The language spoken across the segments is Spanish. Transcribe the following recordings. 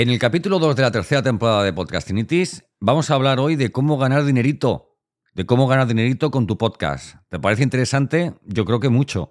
En el capítulo 2 de la tercera temporada de Podcastinitis vamos a hablar hoy de cómo ganar dinerito, de cómo ganar dinerito con tu podcast. ¿Te parece interesante? Yo creo que mucho.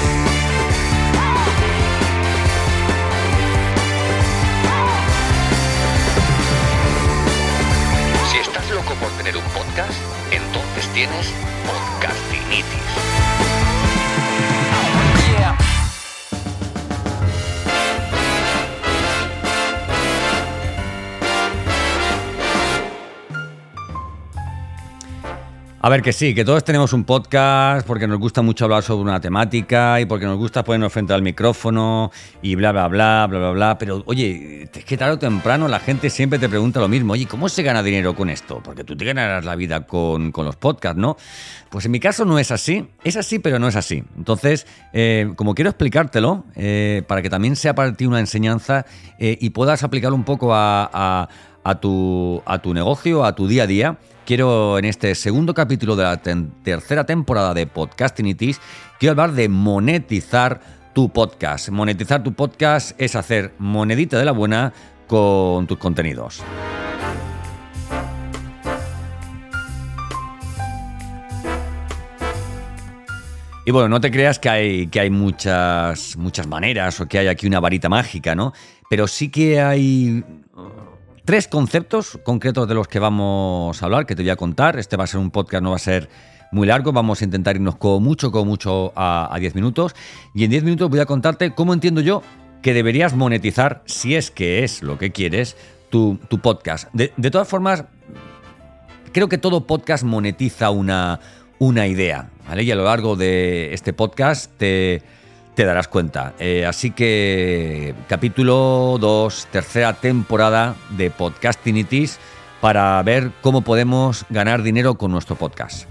A ver, que sí, que todos tenemos un podcast porque nos gusta mucho hablar sobre una temática y porque nos gusta ponernos frente al micrófono y bla, bla, bla, bla, bla, bla. Pero oye, es que tarde o temprano la gente siempre te pregunta lo mismo. Oye, ¿cómo se gana dinero con esto? Porque tú te ganarás la vida con, los podcasts, ¿no? Pues en mi caso no es así. Es así, pero no es así. Entonces, eh, como quiero explicártelo, eh, para que también sea para ti una enseñanza eh, y puedas aplicar un poco a, tu, a tu negocio, a tu día a día, quiero en este segundo capítulo de la tercera temporada de Podcastinitis, quiero hablar de monetizar tu podcast. Monetizar tu podcast es hacer monedita de la buena con tus contenidos. Y bueno, no te creas que hay, que hay muchas, muchas maneras o que hay aquí una varita mágica, ¿no? Pero sí que hay tres conceptos concretos de los que vamos a hablar, que te voy a contar. Este va a ser un podcast, no va a ser muy largo, vamos a intentar irnos como mucho, como mucho a 10 minutos. Y en 10 minutos voy a contarte cómo entiendo yo que deberías monetizar, si es que es lo que quieres, tu, podcast. De, todas formas, creo que todo podcast monetiza una, una idea, ¿vale? Y a lo largo de este podcast te te darás cuenta. Eh, así que capítulo 2, tercera temporada de Podcastinitis para ver cómo podemos ganar dinero con nuestro podcast.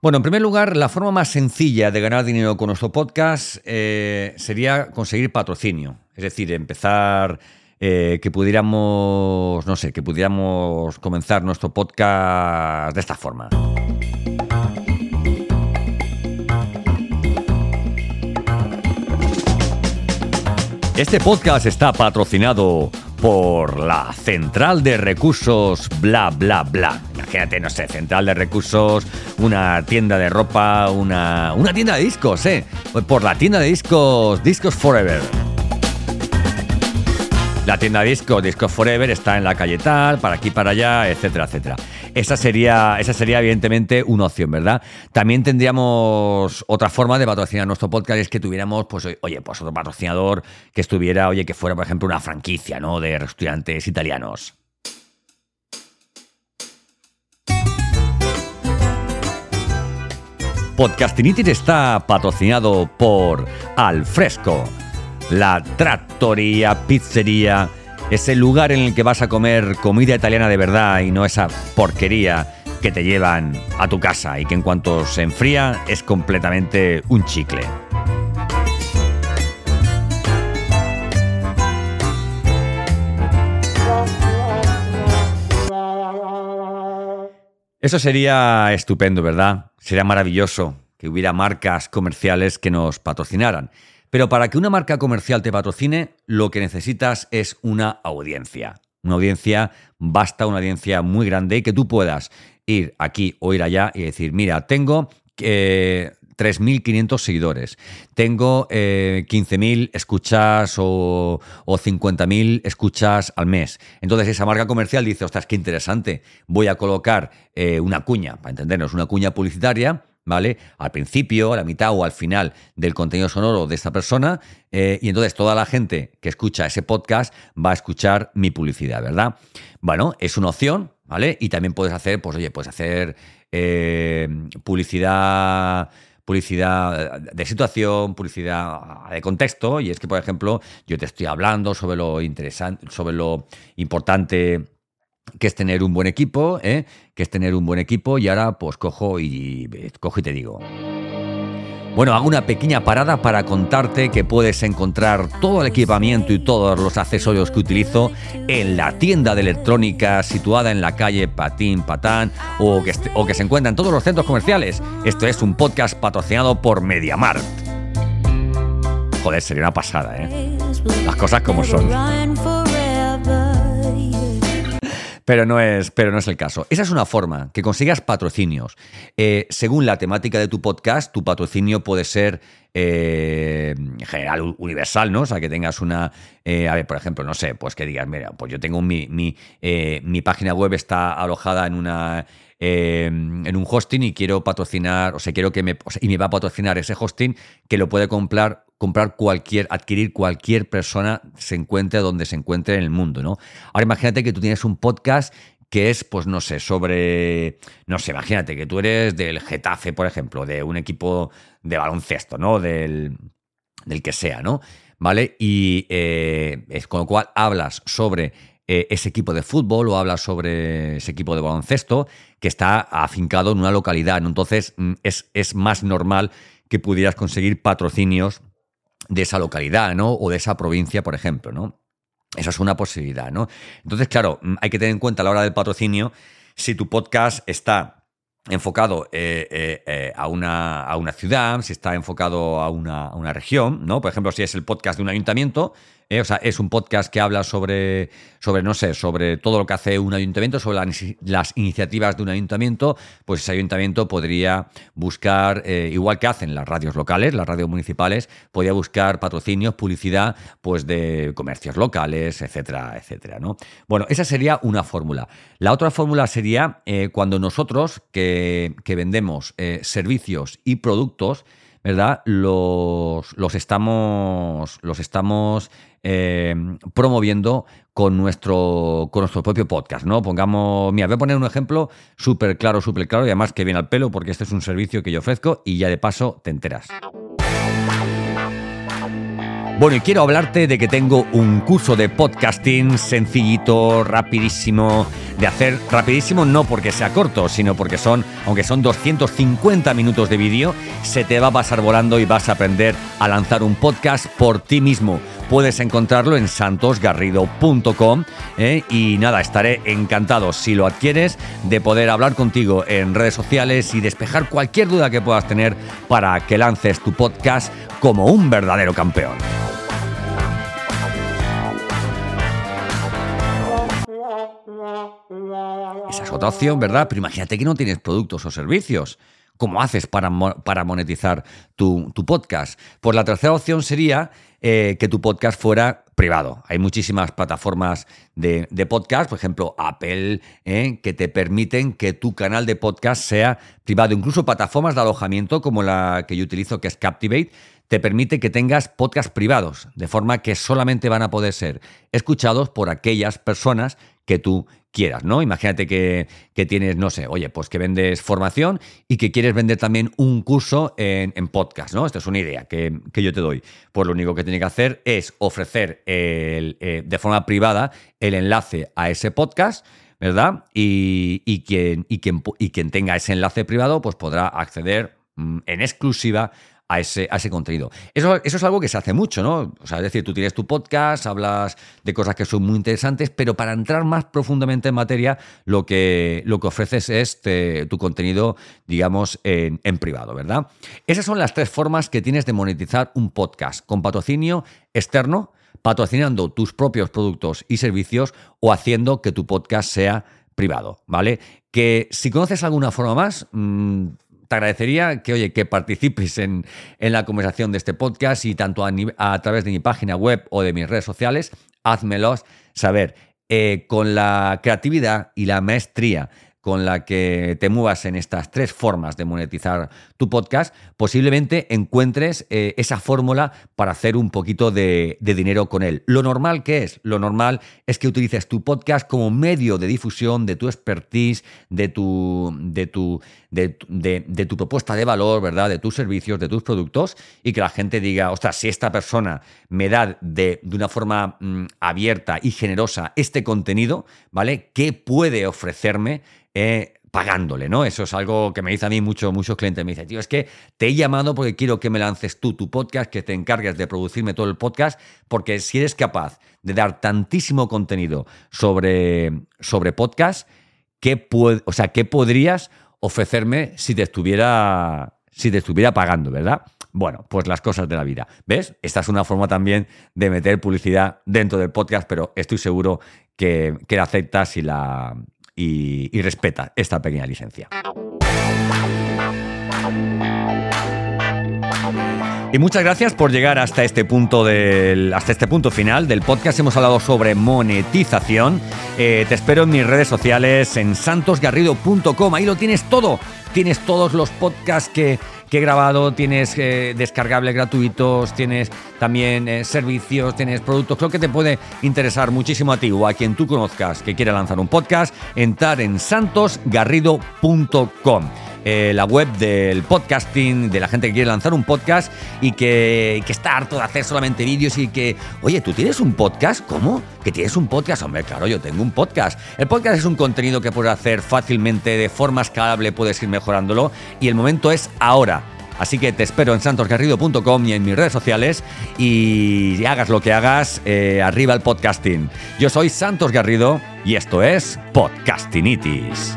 Bueno, en primer lugar, la forma más sencilla de ganar dinero con nuestro podcast eh, sería conseguir patrocinio. Es decir, empezar eh, que pudiéramos, no sé, que pudiéramos comenzar nuestro podcast de esta forma. Este podcast está patrocinado por la Central de Recursos Bla Bla Bla. Imagínate, no sé, Central de Recursos, una tienda de ropa, una, una tienda de discos, ¿eh? Por la tienda de discos, Discos Forever. La tienda disco, Disco Forever, está en la calle tal, para aquí, para allá, etcétera, etcétera. Esa sería, esa sería evidentemente una opción, ¿verdad? También tendríamos otra forma de patrocinar nuestro podcast, es que tuviéramos, pues, oye, pues otro patrocinador que estuviera, oye, que fuera, por ejemplo, una franquicia, ¿no? De restaurantes italianos. Podcastinitis está patrocinado por Alfresco la trattoria, pizzería, ese lugar en el que vas a comer comida italiana de verdad y no esa porquería que te llevan a tu casa y que en cuanto se enfría es completamente un chicle. Eso sería estupendo, ¿verdad? Sería maravilloso que hubiera marcas comerciales que nos patrocinaran. Pero para que una marca comercial te patrocine, lo que necesitas es una audiencia. Una audiencia, basta una audiencia muy grande y que tú puedas ir aquí o ir allá y decir, mira, tengo 3.500 eh, seguidores, tengo 15.000 eh, escuchas o, 50.000 escuchas al mes. Entonces esa marca comercial dice, ostras, qué interesante, voy a colocar eh, una cuña, para entendernos, una cuña publicitaria ¿vale? Al principio, a la mitad o al final del contenido sonoro de esta persona. Eh, y entonces toda la gente que escucha ese podcast va a escuchar mi publicidad, ¿verdad? Bueno, es una opción, ¿vale? Y también puedes hacer, pues oye, puedes hacer eh, publicidad publicidad de situación, publicidad de contexto, y es que, por ejemplo, yo te estoy hablando sobre lo interesante, sobre lo importante que es tener un buen equipo, ¿eh? que es tener un buen equipo, y ahora pues cojo y cojo y te digo. Bueno, hago una pequeña parada para contarte que puedes encontrar todo el equipamiento y todos los accesorios que utilizo en la tienda de electrónica situada en la calle Patín Patán o que, o que se encuentra en todos los centros comerciales. Esto es un podcast patrocinado por MediaMarkt. Joder, sería una pasada, ¿eh? Las cosas como son. Pero no, es, pero no es el caso. Esa es una forma, que consigas patrocinios. Eh, según la temática de tu podcast, tu patrocinio puede ser eh, general, universal, ¿no? O sea, que tengas una... Eh, a ver, por ejemplo, no sé, pues que digas, mira, pues yo tengo mi, mi, mi página web está alojada en una... en un hosting y quiero patrocinar, o sea, quiero que me, y me va a patrocinar ese hosting que lo puede comprar comprar cualquier, adquirir cualquier persona se encuentre donde se encuentre en el mundo, ¿no? Ahora imagínate que tú tienes un podcast que es, pues no sé, sobre, no sé, imagínate que tú eres del Getafe, por ejemplo, de un equipo de baloncesto, ¿no? Del, del que sea, ¿no? ¿Vale? Y eh, es, con lo cual hablas sobre eh, ese equipo de fútbol o hablas sobre ese equipo de baloncesto que está afincado en una localidad, ¿no? Entonces mm, es, es más normal que pudieras conseguir patrocinios de esa localidad, ¿no? O de esa provincia, por ejemplo, ¿no? Esa es una posibilidad, ¿no? Entonces, claro, mm, hay que tener en cuenta a la hora del patrocinio si tu podcast está enfocado eh, eh, eh, a, una, a, una, ciudad, si está enfocado a una, a una, región, ¿no? Por ejemplo, si es el podcast de un ayuntamiento, o sea, es un podcast que habla sobre, sobre, no sé, sobre todo lo que hace un ayuntamiento, sobre las iniciativas de un ayuntamiento, pues ese ayuntamiento podría buscar, igual que hacen las radios locales, las radios municipales, podría buscar patrocinios, publicidad, pues de comercios locales, etcétera, etcétera, ¿no? Bueno, esa sería una fórmula. La otra fórmula sería cuando nosotros, que que, vendemos eh, servicios y productos, ¿verdad? Los, los estamos, los estamos eh, promoviendo con nuestro, con nuestro propio podcast, ¿no? Pongamos, mira, voy a poner un ejemplo súper claro, súper claro y además que viene al pelo porque este es un servicio que yo ofrezco y ya de paso te enteras. Bueno, y quiero hablarte de que tengo un curso de podcasting sencillito, rapidísimo, de hacer rapidísimo no porque sea corto, sino porque son, aunque son 250 minutos de vídeo, se te va a pasar volando y vas a aprender a lanzar un podcast por ti mismo. Puedes encontrarlo en santosgarrido.com ¿eh? y nada, estaré encantado si lo adquieres de poder hablar contigo en redes sociales y despejar cualquier duda que puedas tener para que lances tu podcast como un verdadero campeón. Esa es otra opción, ¿verdad? Pero imagínate que no tienes productos o servicios. ¿Cómo haces para, para monetizar tu, podcast? Pues la tercera opción sería eh, que tu podcast fuera privado. Hay muchísimas plataformas de, podcast, por ejemplo Apple, eh, que te permiten que tu canal de podcast sea privado. Incluso plataformas de alojamiento como la que yo utilizo, que es Captivate, te permite que tengas podcasts privados, de forma que solamente van a poder ser escuchados por aquellas personas que tú quieras, ¿no? Imagínate que, tienes, no sé, oye, pues que vendes formación y que quieres vender también un curso en, podcast, ¿no? Esta es una idea que, yo te doy. Pues lo único que tiene que hacer es ofrecer eh, de forma privada el enlace a ese podcast. ¿Verdad? Y, quien, y, quien, y quien tenga ese enlace privado, pues podrá acceder mm, en exclusiva a ese, ese contenido. Eso, eso es algo que se hace mucho, ¿no? O sea, es decir, tú tienes tu podcast, hablas de cosas que son muy interesantes, pero para entrar más profundamente en materia, lo que, lo que ofreces es tu contenido, digamos, en, en privado, ¿verdad? Esas son las tres formas que tienes de monetizar un podcast, con patrocinio externo, patrocinando tus propios productos y servicios o haciendo que tu podcast sea privado, ¿vale? Que si conoces alguna forma más, mm, te agradecería que, oye, que participes en, la conversación de este podcast y tanto a, través de mi página web o de mis redes sociales, házmelos saber. Eh, con la creatividad y la maestría con la que te muevas en estas tres formas de monetizar tu podcast, posiblemente encuentres eh, esa fórmula para hacer un poquito de, dinero con él. Lo normal que es, lo normal es que utilices tu podcast como medio de difusión de tu expertise, de tu, de tu, de, tu propuesta de valor, ¿verdad? De tus servicios, de tus productos, y que la gente diga, ostras, si esta persona me da de, una forma mm, abierta y generosa este contenido, ¿vale? ¿Qué puede ofrecerme? Eh, pagándole, ¿no? Eso es algo que me dice a mí mucho, muchos clientes. Me dicen, tío, es que te he llamado porque quiero que me lances tú tu podcast, que te encargues de producirme todo el podcast, porque si eres capaz de dar tantísimo contenido sobre, sobre podcast, ¿qué, o sea, ¿qué podrías ofrecerme si te estuviera, si te estuviera pagando, ¿verdad? Bueno, pues las cosas de la vida. ¿Ves? Esta es una forma también de meter publicidad dentro del podcast, pero estoy seguro que, que la aceptas y la, y, respeta esta pequeña licencia. Y muchas gracias por llegar hasta este punto del, hasta este punto final del podcast. Hemos hablado sobre monetización. Eh, te espero en mis redes sociales en santosgarrido.com. Ahí lo tienes todo. Tienes todos los podcasts que, que he grabado, tienes eh, descargables gratuitos, tienes también eh, servicios, tienes productos. Creo que te puede interesar muchísimo a ti o a quien tú conozcas que quiera lanzar un podcast, entrar en santosgarrido.com. Eh, la web del podcasting, de la gente que quiere lanzar un podcast y que, que está harto de hacer solamente vídeos y que, oye, ¿tú tienes un podcast? ¿Cómo? ¿Que tienes un podcast? Hombre, claro, yo tengo un podcast. El podcast es un contenido que puedes hacer fácilmente, de forma escalable, puedes ir mejorándolo y el momento es ahora. Así que te espero en santosgarrido.com y en mis redes sociales y hagas lo que hagas, eh, arriba el podcasting. Yo soy Santos Garrido y esto es Podcastinitis.